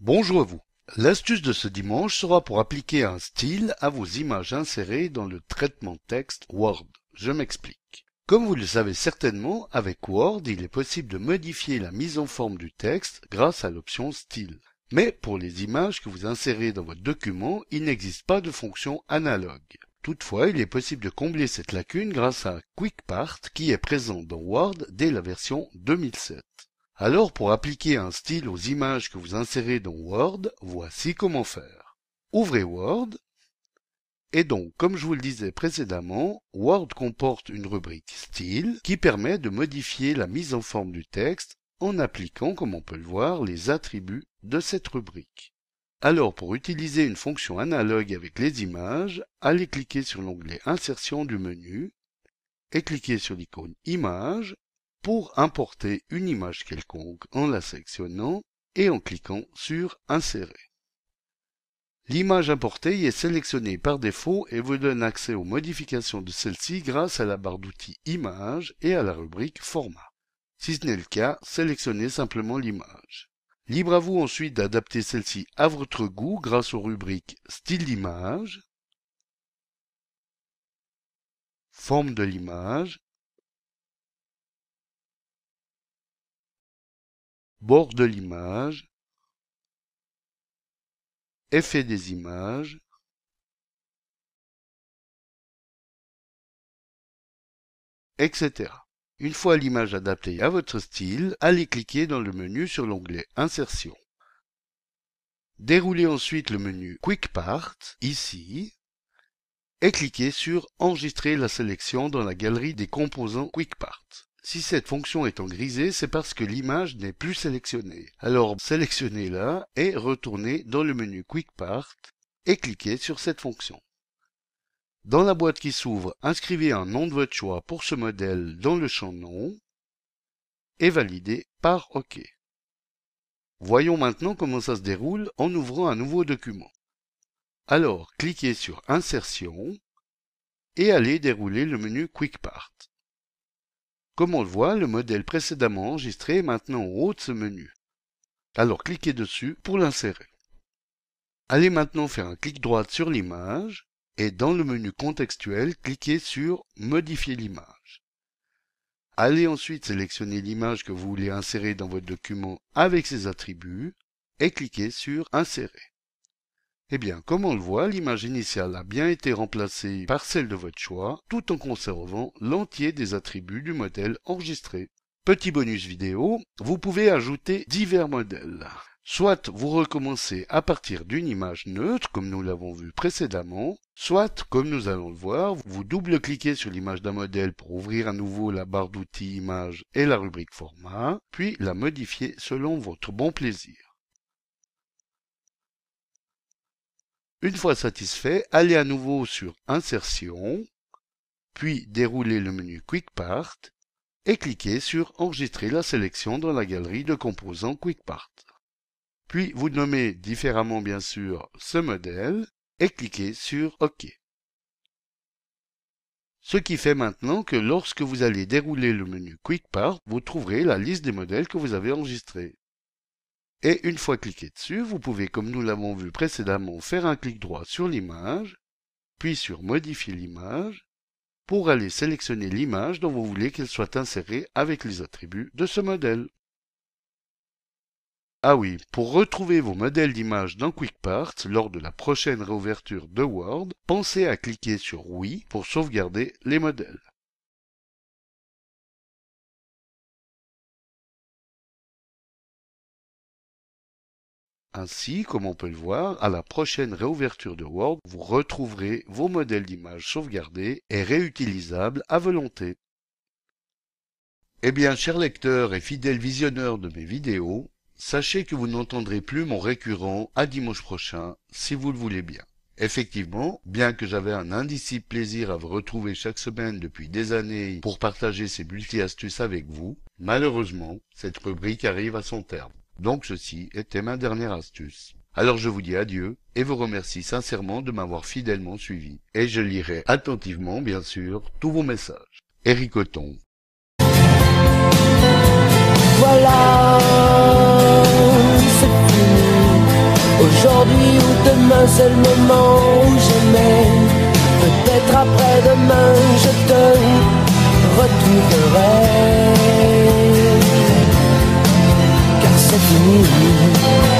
Bonjour à vous. L'astuce de ce dimanche sera pour appliquer un style à vos images insérées dans le traitement texte Word. Je m'explique. Comme vous le savez certainement, avec Word, il est possible de modifier la mise en forme du texte grâce à l'option style. Mais pour les images que vous insérez dans votre document, il n'existe pas de fonction analogue. Toutefois, il est possible de combler cette lacune grâce à QuickPart qui est présent dans Word dès la version 2007. Alors pour appliquer un style aux images que vous insérez dans Word, voici comment faire. Ouvrez Word. Et donc, comme je vous le disais précédemment, Word comporte une rubrique Style qui permet de modifier la mise en forme du texte en appliquant, comme on peut le voir, les attributs de cette rubrique. Alors pour utiliser une fonction analogue avec les images, allez cliquer sur l'onglet Insertion du menu et cliquez sur l'icône Image pour importer une image quelconque en la sélectionnant et en cliquant sur Insérer. L'image importée est sélectionnée par défaut et vous donne accès aux modifications de celle-ci grâce à la barre d'outils Images et à la rubrique Format. Si ce n'est le cas, sélectionnez simplement l'image. Libre à vous ensuite d'adapter celle-ci à votre goût grâce aux rubriques Style d'image, Forme de l'image bord de l'image, effet des images, etc. Une fois l'image adaptée à votre style, allez cliquer dans le menu sur l'onglet Insertion. Déroulez ensuite le menu Quick Part, ici, et cliquez sur Enregistrer la sélection dans la galerie des composants Quick Part. Si cette fonction est en grisé, c'est parce que l'image n'est plus sélectionnée. Alors sélectionnez-la et retournez dans le menu Quick Part et cliquez sur cette fonction. Dans la boîte qui s'ouvre, inscrivez un nom de votre choix pour ce modèle dans le champ Nom et validez par OK. Voyons maintenant comment ça se déroule en ouvrant un nouveau document. Alors, cliquez sur Insertion et allez dérouler le menu Quick Part. Comme on le voit, le modèle précédemment enregistré est maintenant en haut de ce menu. Alors cliquez dessus pour l'insérer. Allez maintenant faire un clic droit sur l'image et dans le menu contextuel, cliquez sur Modifier l'image. Allez ensuite sélectionner l'image que vous voulez insérer dans votre document avec ses attributs et cliquez sur Insérer. Eh bien, comme on le voit, l'image initiale a bien été remplacée par celle de votre choix, tout en conservant l'entier des attributs du modèle enregistré. Petit bonus vidéo, vous pouvez ajouter divers modèles. Soit vous recommencez à partir d'une image neutre, comme nous l'avons vu précédemment, soit, comme nous allons le voir, vous double-cliquez sur l'image d'un modèle pour ouvrir à nouveau la barre d'outils Images et la rubrique Format, puis la modifier selon votre bon plaisir. Une fois satisfait, allez à nouveau sur Insertion, puis déroulez le menu Quick Part et cliquez sur Enregistrer la sélection dans la galerie de composants Quick Part. Puis vous nommez différemment bien sûr ce modèle et cliquez sur OK. Ce qui fait maintenant que lorsque vous allez dérouler le menu Quick Part, vous trouverez la liste des modèles que vous avez enregistrés. Et une fois cliqué dessus, vous pouvez, comme nous l'avons vu précédemment, faire un clic droit sur l'image, puis sur Modifier l'image, pour aller sélectionner l'image dont vous voulez qu'elle soit insérée avec les attributs de ce modèle. Ah oui, pour retrouver vos modèles d'images dans QuickPart lors de la prochaine réouverture de Word, pensez à cliquer sur Oui pour sauvegarder les modèles. Ainsi, comme on peut le voir, à la prochaine réouverture de Word, vous retrouverez vos modèles d'images sauvegardés et réutilisables à volonté. Eh bien, chers lecteurs et fidèles visionneurs de mes vidéos, Sachez que vous n'entendrez plus mon récurrent à dimanche prochain, si vous le voulez bien. Effectivement, bien que j'avais un indicible plaisir à vous retrouver chaque semaine depuis des années pour partager ces multi-astuces avec vous, malheureusement, cette rubrique arrive à son terme. Donc ceci était ma dernière astuce. Alors je vous dis adieu et vous remercie sincèrement de m'avoir fidèlement suivi. Et je lirai attentivement, bien sûr, tous vos messages. Eric c'est le moment où j'aimais. Peut-être après-demain, je te retrouverai. Car c'est fini.